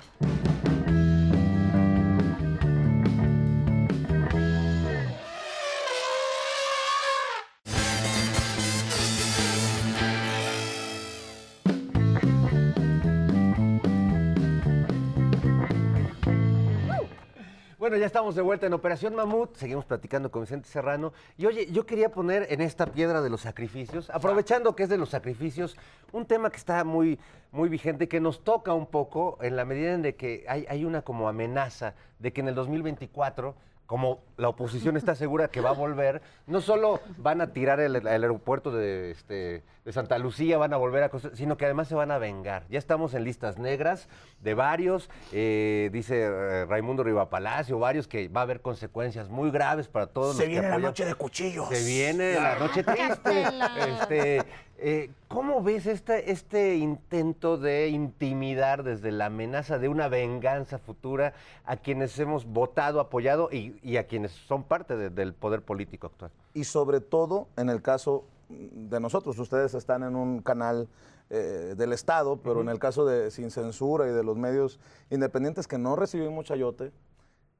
Bueno, ya estamos de vuelta en Operación Mamut, seguimos platicando con Vicente Serrano. Y oye, yo quería poner en esta piedra de los sacrificios, aprovechando que es de los sacrificios, un tema que está muy, muy vigente, que nos toca un poco en la medida en de que hay, hay una como amenaza de que en el 2024 como la oposición está segura que va a volver, no solo van a tirar el, el aeropuerto de, este, de Santa Lucía, van a volver a construir, sino que además se van a vengar. Ya estamos en listas negras de varios, eh, dice eh, Raimundo Riva Palacio, varios que va a haber consecuencias muy graves para todos Se los que viene la noche de cuchillos. Se viene la noche triste. Este, eh, ¿Cómo ves este, este intento de intimidar desde la amenaza de una venganza futura a quienes hemos votado, apoyado y, y a quienes son parte de- del poder político actual? y sobre todo en el caso de nosotros. Ustedes están en un canal eh, del Estado, pero en el caso de Sin Censura y de los medios independientes que no recibimos chayote,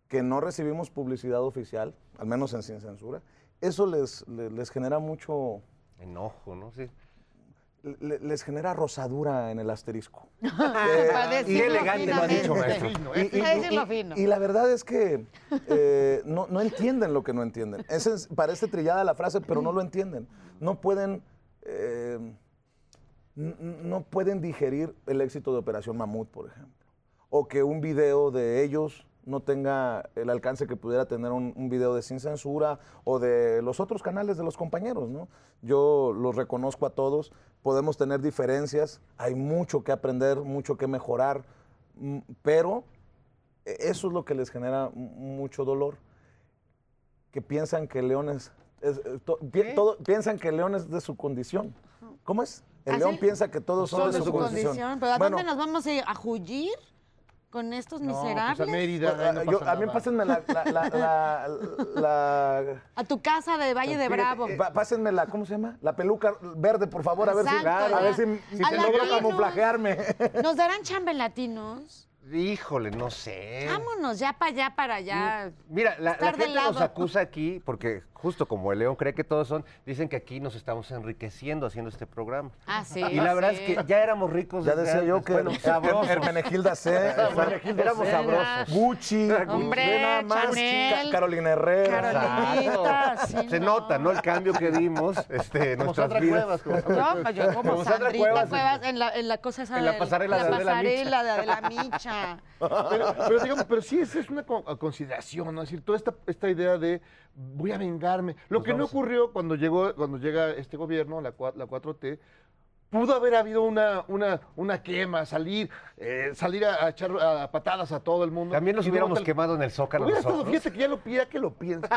que no recibimos publicidad oficial, al menos en Sin Censura, eso les, le- les, genera mucho... Enojo, ¿no? Sí. Le- les genera rosadura en el asterisco. Decirlo qué elegante lo ha dicho, maestro. Y, y- y- y- y la verdad es que eh, no, no entienden lo que no entienden. Es- parece trillada la frase, pero no lo entienden. No pueden, eh, no pueden digerir el éxito de Operación Mamut, por ejemplo. O que un video de ellos no tenga el alcance que pudiera tener un, un video de Sin Censura o de los otros canales de los compañeros, ¿no? Yo los reconozco a todos, podemos tener diferencias, hay mucho que aprender, mucho que mejorar, mm, pero e- eso es lo que les genera mucho dolor, que piensan que León es, es- es to- pi- todo- piensan que León es de su condición. ¿Cómo es? El ¿Ah, León piensa que todos son, de su, condición. ¿Pero a Bueno, dónde nos vamos a ir? ¿A Jullir? Con estos No, pues miserables. a Mérida, No, ahí no yo- a mí pásenme la, la, la, la- la- A tu casa de Valle de Bravo. eh, pásenme la, ¿cómo se llama? La peluca verde, por favor, a ver si, a ver si, si A te logro camuflajearme. ¿Nos darán chamba en latinos? Híjole, no sé. Vámonos ya para allá, para allá. Mira, la, gente nos acusa aquí, porque justo como el León cree que todos son, dicen que aquí nos estamos enriqueciendo haciendo este programa. Ah, sí. Y la verdad sí. es que ya éramos ricos. Ya decía yo que Bueno, sabrosos. Hermenegilda C, Hermenegilda éramos C. sabrosos. Gucci, Hombre, nada más, Chanel. Ca- Carolina Herrera. Sí, Se no. nota, ¿no? El cambio que dimos este, en Como nuestras Sandra vidas. Cuevas, como Sandra Yo, como, Como Sandra Cuevas. Cuevas, en, la, en la cosa esa En la pasarela de la Adela Micha. pasarela de Adela Micha. Pero, pero digamos, pero sí, esa es una co- consideración, ¿no? Es decir, toda esta, esta idea de voy a vengarme. Lo Nos que no a- ocurrió cuando llegó, cuando llega este gobierno, la, cua- la 4T, pudo haber habido una, una, una quema, salir, eh, salir a, a echar a patadas a todo el mundo. También nos hubiéramos tal- quemado en el Zócalo Hubiera estado, fíjate que ya lo pida que lo piensa.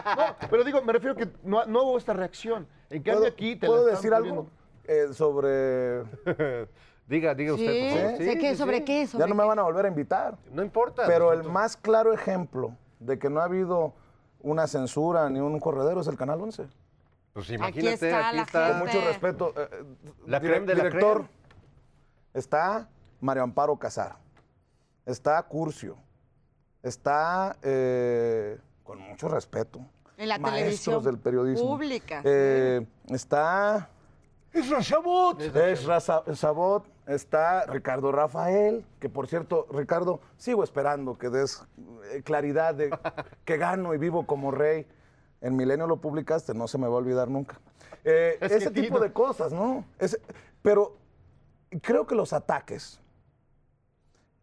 No, pero digo, me refiero que no, no hubo esta reacción. En cambio ¿Puedo, aquí te ¿puedo decir algo eh, sobre... Diga, diga usted, ¿Sí? por favor. ¿Sé qué? ¿Sobre qué? Ya ¿Sobre no me van a volver a invitar. No importa. Pero el nosotros- más claro ejemplo de que no ha habido una censura ni un corredero es el Canal 11. Pues Aquí imagínate, está aquí está. Con mucho respeto. eh, La dire- creme de la director, creme. está Mario Amparo Casar. Está Curcio. Está, eh, con mucho respeto, En la maestros televisión del periodismo. pública. Eh, está ¡Ezra Sabot! Sa- Sabot, está Ricardo Rafael, que por cierto, Ricardo, sigo esperando que des eh, claridad de que gano y vivo como rey. En Milenio lo publicaste, no se me va a olvidar nunca. Eh, Es ese tipo de cosas, ¿no? Ese- pero creo que los ataques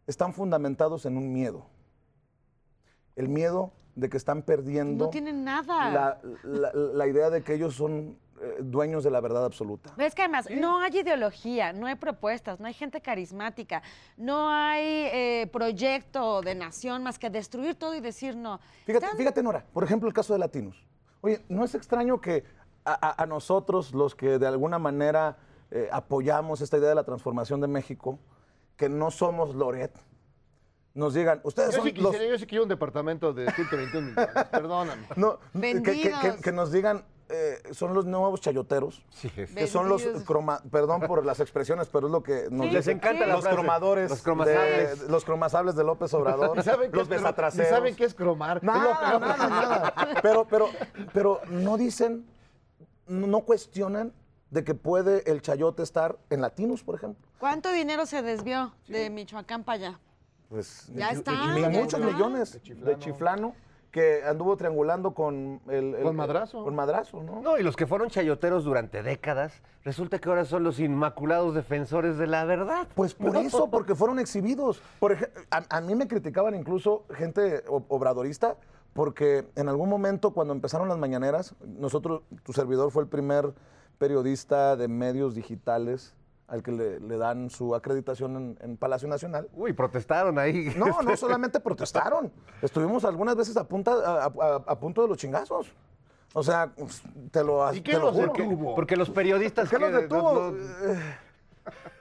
están fundamentados en un miedo. El miedo de que están perdiendo No tienen nada. la, la- la idea de que ellos son dueños de la verdad absoluta. Pero es que además no hay ideología, no hay propuestas, no hay gente carismática, no hay eh, proyecto de nación más que destruir todo y decir no. Fíjate, Están- fíjate, Nora, por ejemplo, el caso de Latinos. Oye, ¿no es extraño que a, a- a nosotros, los que de alguna manera eh, apoyamos esta idea de la transformación de México, que no somos Loret, nos digan, ustedes Yo son sí, los... quisiera, yo sí quiero un departamento de 121 millones, perdóname. No, que, que- que- que nos digan, eh, son los nuevos chayoteros, que son los croma, perdón por las expresiones, pero es lo que nos Sí, Les encanta la los frase. cromadores, Los cromasables. de- los cromasables de López Obrador, ¿Y saben qué los besatraseros. ¿Y saben qué es cromar? Nada, nada, nada. Pero, pero, pero no dicen, no cuestionan de que puede el chayote estar en latinos, por ejemplo. ¿Cuánto dinero se desvió de Michoacán para allá? Pues Ya está, y ya muchos está. millones de chiflano. Que anduvo triangulando con el, el- Con Madrazo. Con Madrazo, ¿no? No, y los que fueron chayoteros durante décadas, resulta que ahora son los inmaculados defensores de la verdad. Pues por eso, porque fueron exhibidos. Por a, a mí me criticaban incluso gente obradorista, porque en algún momento cuando empezaron las mañaneras, nosotros, tu servidor fue el primer periodista de medios digitales al que le, le dan su acreditación en, en Palacio Nacional. Uy, protestaron ahí. No, no solamente protestaron. Estuvimos algunas veces a, punta, a, a- a punto de los chingazos. O sea, pues, te lo, ¿Y te qué lo los juro. detuvo? Porque los periodistas ¿Qué los detuvo? no- no-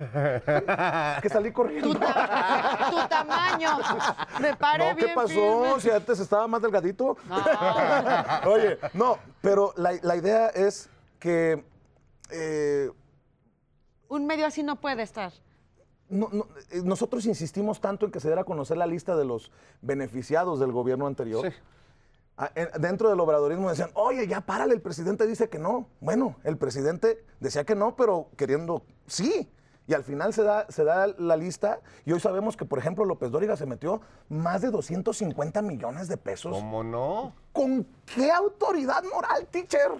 que salí corriendo. Tu tamaño. Me paré No, ¿qué bien pasó? firme. Si antes estaba más delgadito. Oye, no, pero la, la idea es que eh, Un medio así no puede estar. no- no, eh, nosotros insistimos tanto en que se diera a conocer la lista de los beneficiados del gobierno anterior. Ah, en- Dentro del obradorismo decían, oye, ya párale, el presidente dice que no. Bueno, el presidente decía que no, pero queriendo sí. Y al final se da, se da la lista y hoy sabemos que, por ejemplo, López Dóriga se metió más de 250 millones de pesos. ¿Cómo no? ¿Con qué autoridad moral, teacher?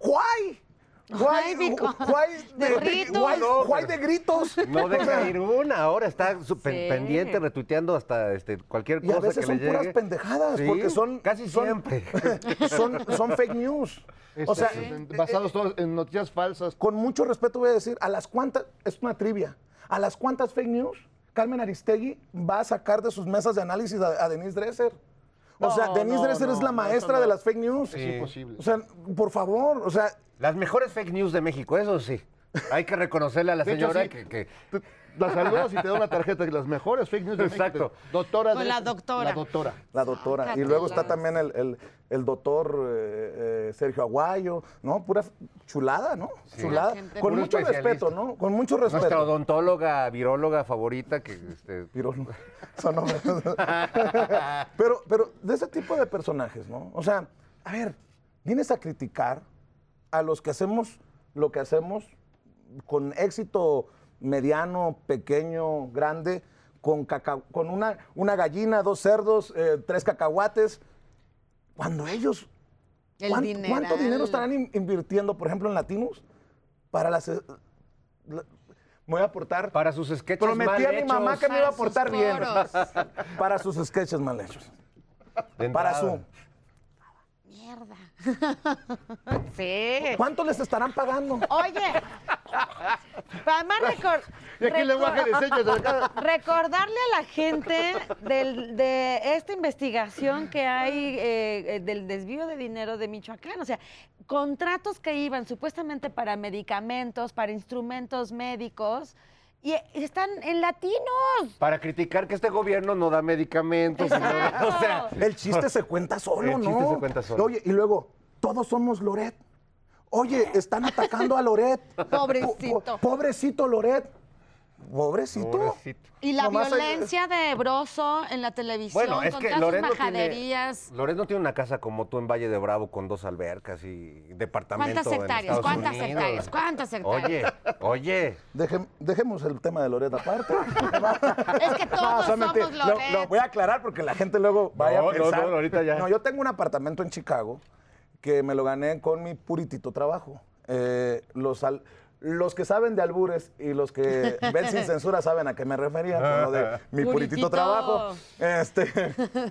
¿Why? Ay, ¿Why, Vico. why De gritos. why- why de gritos? No deja ir una, ahora está Sí. pendiente, retuiteando hasta este, cualquier Y a cosa veces que son le puras pendejadas, Sí, porque son... Casi siempre. Son, son fake news. O sea, Este, basados todos en noticias falsas. con mucho respeto voy a decir, a las cuantas, es una trivia, a las cuantas fake news Carmen Aristegui va a sacar de sus mesas de análisis a, a Denise Dresser. O sea, Denise no, Dresser no, es la maestra de las fake news. Es imposible. O sea, por favor, o sea, Las mejores fake news de México, eso sí. Hay que reconocerle a la De hecho, señora sí. que, La saludas y te da una tarjeta de las mejores fake news de Exacto. México. Doctora Con de- la doctora. La doctora. La doctora. y Sácatelas. luego está también el, el- el doctor eh, eh, Sergio Aguayo, ¿no? Pura chulada, ¿no? Chulada. Con mucho respeto, ¿no? Con mucho nuestra respeto. odontóloga, viróloga favorita, que este, nombres. pero, pero de ese tipo de personajes, ¿no? O sea, a ver, vienes a criticar a los que hacemos lo que hacemos con éxito mediano, pequeño, grande, con, caca- con una, una gallina, dos cerdos, eh, tres cacahuates, cuando ellos... El ¿cuánto, dinero estarán in- invirtiendo, por ejemplo, en Latinos? Para las... eh, la- me voy a aportar... para sus sketches Prometí mal a mi mamá hechos. que me iba a Para sus portar bien. Para sus sketches mal hechos. Para su... Mierda. sí. ¿Cuánto les estarán pagando? Oye, además recor- Y aquí el lenguaje de señas de acá. recordarle a la gente del- de esta investigación que hay eh, eh, del desvío de dinero de Michoacán. O sea, contratos que iban supuestamente para medicamentos, para instrumentos médicos, y están en latinos. Para criticar que este gobierno no da medicamentos. y no da- o sea, El chiste se cuenta solo, El ¿no? chiste se cuenta solo. Oye, y luego, todos somos Loret. Oye, están atacando a Loret. Pobrecito. Po- po- pobrecito Loret. Pobrecito. pobrecito. Y la Nomás hay- violencia de Broso en la televisión, Bueno, es con que todas Loret sus no tiene, majaderías. Loret no tiene una casa como tú en Valle de Bravo con dos albercas y departamento ¿Cuántas hectáreas? ¿Cuántas Unidos. hectáreas? ¿Cuántas hectáreas? Oye, oye. Dejem- dejemos el tema de Loret aparte. Es que todos solamente somos lo- Loret. Lo, voy a aclarar porque la gente luego vaya No, a no, pensar. no, ahorita ya. No, yo tengo un apartamento en Chicago que me lo gané con mi puritito trabajo. Eh, los, al- los que saben de albures y los que ven sin censura saben a qué me refería con lo de mi puritito, Puritito. trabajo. Este,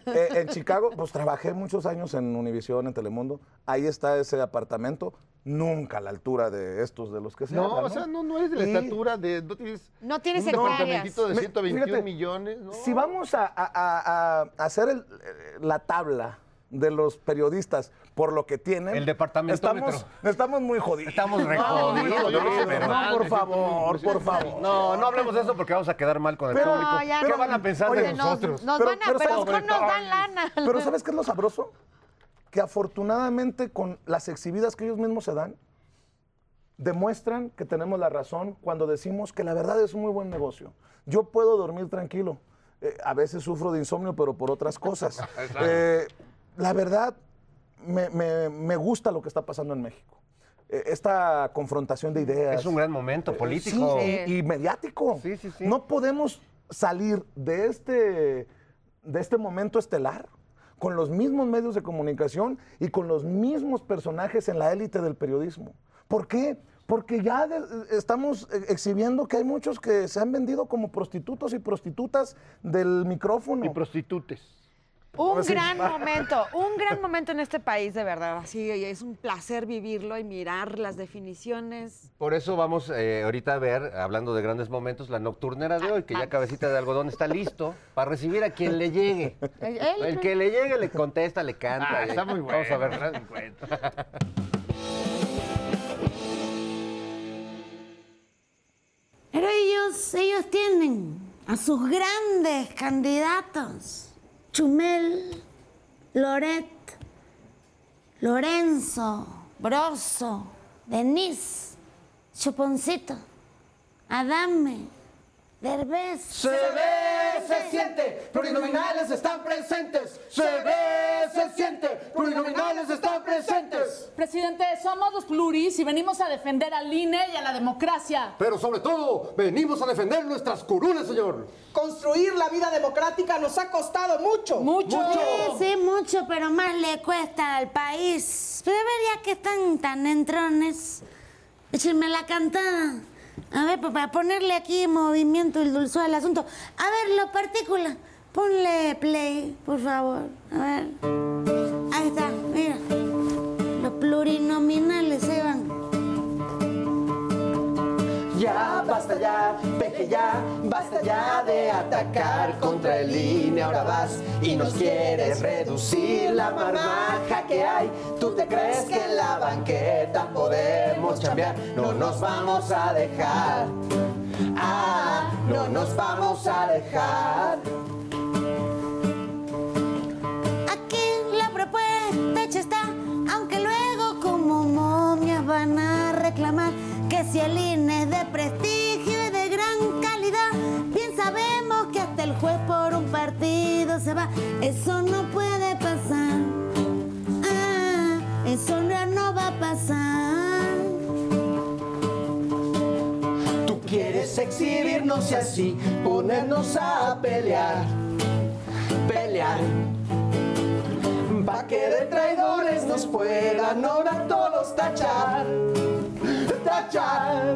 eh, en Chicago, pues trabajé muchos años en Univisión, en Telemundo. Ahí está ese apartamento. Nunca a la altura de estos de los que se No, habla, o sea, no, no eres de la Y- estatura de. No tienes. No tienes un hectáreas. departamentito de Me- 121 fíjate, millones. ¿no? Si vamos a, a- a- a hacer el- eh, la tabla de los periodistas por lo que tienen. El departamentómetro. Estamos, estamos muy jodidos. Estamos re jodidos, no, por favor, por favor. No, no hablemos de eso porque vamos a quedar mal con el Pero- público. No, ya ¿Qué no. van a pensar Oye, de Nos, nosotros? nos Pero- van a, pero pero ¿sabes- mejor nos dan lana. Pero ¿sabes qué es lo sabroso? Que afortunadamente con las exhibidas que ellos mismos se dan, demuestran que tenemos la razón cuando decimos que la verdad es un muy buen negocio. Yo puedo dormir tranquilo. Eh, a veces sufro de insomnio, pero por otras cosas. Eh, la verdad, me, me- me gusta lo que está pasando en México. Eh, esta confrontación de ideas. Es un gran momento político. Sí, y, y mediático. Sí, sí, sí. No podemos salir de este, de este momento estelar con los mismos medios de comunicación y con los mismos personajes en la élite del periodismo. ¿Por qué? Porque ya de- estamos eh, exhibiendo que hay muchos que se han vendido como prostitutos y prostitutas del micrófono. Y prostitutes. Un gran momento, un gran momento en este país, de verdad. Así es un placer vivirlo y mirar las definiciones. Por eso vamos eh, ahorita a ver, hablando de grandes momentos, la nocturnera de hoy, que ya Cabecita de Algodón está listo para recibir a quien le llegue. El- el- El que le llegue le contesta, le canta. Ah, está muy bueno. Vamos a ver. Pero ellos, ellos tienen a sus grandes candidatos. Chumel, Loret, Lorenzo, Broso, Denise, Chuponcito, Adame, Derbez. Se se siente, plurinominales están presentes. Se ve, se siente, plurinominales están presentes. Presidente, somos los pluris y venimos a defender al INE y a la democracia. Pero sobre todo, venimos a defender nuestras curules, señor. Construir la vida democrática nos ha costado mucho. Mucho. Sí, sí, mucho, pero más le cuesta al país. Pero a ver, ya que están tan entrones, échenme la cantada. A ver, pa- para ponerle aquí movimiento y dulzor al asunto. A ver, lo partícula. Ponle play, por favor. A ver. Ahí está, mira. Los plurinominales se van. Ya, basta ya, peje ya, ya de atacar contra el INE, ahora vas y nos quieres reducir la marmaja que hay. ¿Tú te crees que en la banqueta podemos cambiar? No nos vamos a dejar. Ah, no nos vamos a dejar. Aquí la propuesta hecha está, aunque luego como momias van a reclamar que si el INE es de prestigio y de gran calidad, Eso no puede pasar. Ah, eso ya no va a pasar. Tú quieres exhibirnos y así ponernos a pelear, pelear. Pa' que de traidores nos puedan ahora todos tachar, tachar.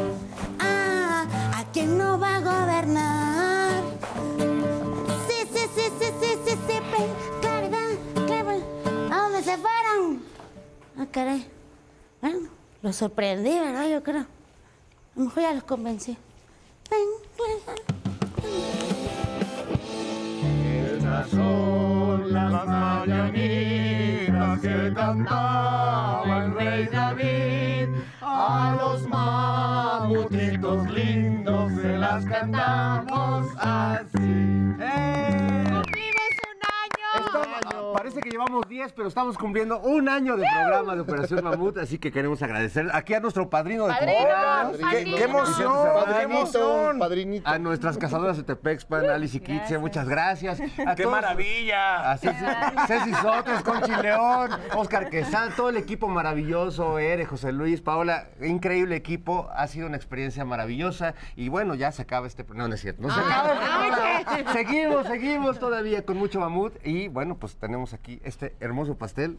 Ah, ¿a quién no va a gobernar? Sí, sí, sí, sí, sí, sí, sí, claridad, ¿a dónde se fueron? Ah, caray. Bueno, los sorprendí, ¿verdad? Yo creo. A lo mejor ya los convencí. Ven, Estas son las mañanitas que cantaba el rey David. A los mamutitos lindos se las cantamos así. Esto, parece que llevamos 10, pero estamos cumpliendo un año de programa de Operación Mamut, así que queremos agradecer aquí a nuestro padrino de ¡Padrino! cumpleaños. ¡Qué- qué emoción! Padrinito, Padrinito. A nuestras cazadoras de Tepexpan, Alice y Kitze, muchas gracias. A ¡Qué todos- maravilla! A Ceci, Ceci Sotes, Conchi León, Oscar Quesada, todo el equipo maravilloso, Ere, José Luis, Paola, increíble equipo, ha sido una experiencia maravillosa y bueno, ya se acaba este... No, no es cierto, no se acaba este programa. Seguimos, seguimos todavía con mucho mamut y bueno, pues tenemos aquí este hermoso pastel.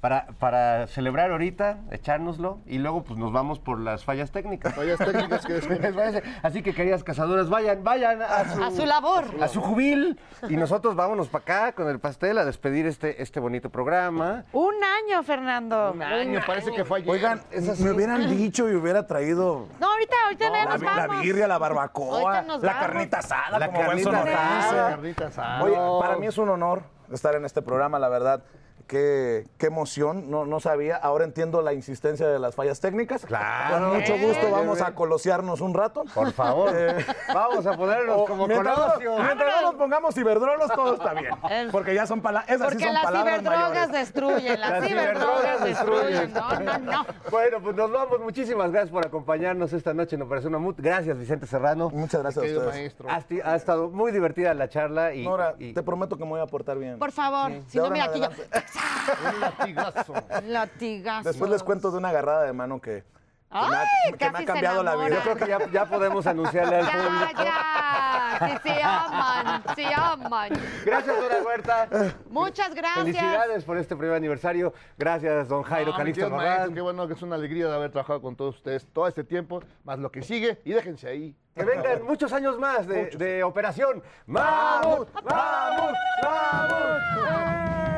Para, para celebrar ahorita, echárnoslo y luego pues nos vamos por las fallas técnicas. Fallas técnicas que Les. Así que queridas cazadoras, vayan, vayan a su, A su labor. a su jubil y nosotros vámonos para acá con el pastel a despedir este, este bonito programa. Un año, Fernando. Un año, parece que fue ayer. Oigan, me hubieran dicho y hubiera traído No, ahorita, ahorita ya la, nos la vamos. birria, la barbacoa, la vamos. carnita asada, La como carnita sonorense. asada. Carnita asada. Oye, para mí es un honor estar en este programa, la verdad. Qué, qué emoción, no, no sabía. Ahora entiendo la insistencia de las fallas técnicas. Claro. Con mucho gusto Eh, vamos eh. a colosearnos un rato. Por favor. Eh, Vamos a ponernos o como mientras, no, Colosio. mientras no nos pongamos ciberdrolos, todo está bien. Porque ya son palabras, esas sí Porque son las palabras ciberdrogas mayores. destruyen, las, Las ciberdrogas ciberdrogas destruyen. destruyen. No, no, no. Bueno, pues nos vamos. Muchísimas gracias por acompañarnos esta noche en Operación Mamut. Gracias, Vicente Serrano. Muchas gracias a ustedes. maestro. Ha, estado muy divertida la charla y, Nora, y- te prometo que me voy a portar bien. Por favor, Sí. si De no, mira aquí yo. Un latigazo. Latigazo. Después les cuento de una agarrada de mano que, que me ha- Ay, que me ha casi se cambiado la vida. yo creo que ya, ya podemos anunciarle al público. Ya, ya, que se aman, se aman. Gracias, Dora Huerta. Muchas gracias. Felicidades por este primer aniversario. Gracias, don Jairo No, Calixto maestro. Qué bueno que es una alegría de haber trabajado con todos ustedes todo este tiempo, más lo que sigue. Y déjense ahí. Que vengan muchos años más de, de operación. ¡Mamut! ¡Mamut! ¡Mamut!